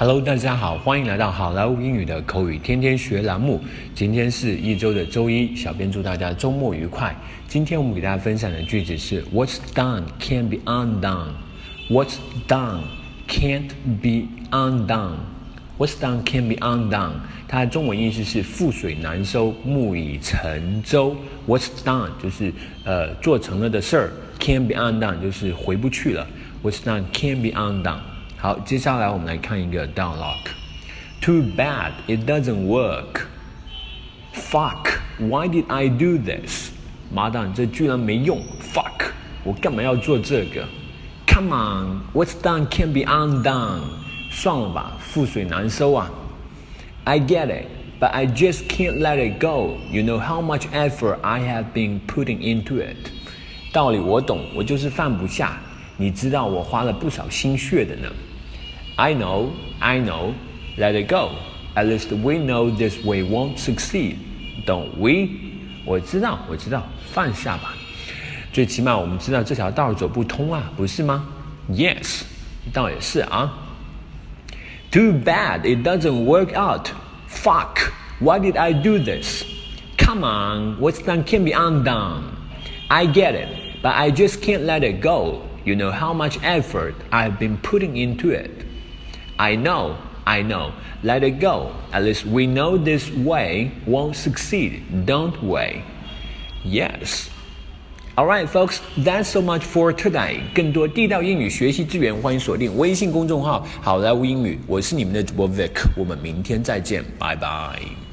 Hello，大家好，欢迎来到好莱坞英语的口语天天学栏目。今天是一周的周一，小编祝大家周末愉快。今天我们给大家分享的句子是 What's done can't be undone. What's done can't be undone. What's done can't be undone. 它的中文意思是覆水难收，木已成舟。What's done 就是呃做成了的事儿，can't be undone 就是回不去了。What's done can't be undone. 好，接下来我们来看一个 dialogue。Too bad it doesn't work. Fuck, why did I do this? 妈蛋，这居然没用。Fuck，我干嘛要做这个？Come on, what's done can be undone. 算了吧，覆水难收啊。I get it, but I just can't let it go. You know how much effort I have been putting into it. 道理我懂，我就是放不下。 你知道我花了不少心血的呢。I know, I know. Let it go. At least we know this way won't succeed, don't we? 我知道，我知道，放下吧。最起码我们知道这条道走不通啊，不是吗？Yes，倒也是啊。Too bad it doesn't work out. Fuck, why did I do this? Come on, what's done can be undone. I get it, but I just can't let it go. You know how much effort I've been putting into it. I know, I know. Let it go. At least we know this way won't succeed, don't we? Yes. Alright, folks, that's so much for today. 更多地道英语学习资源，欢迎锁定微信公众号“好莱坞英语”。我是你们的主播 Vic，我们明天再见，拜拜。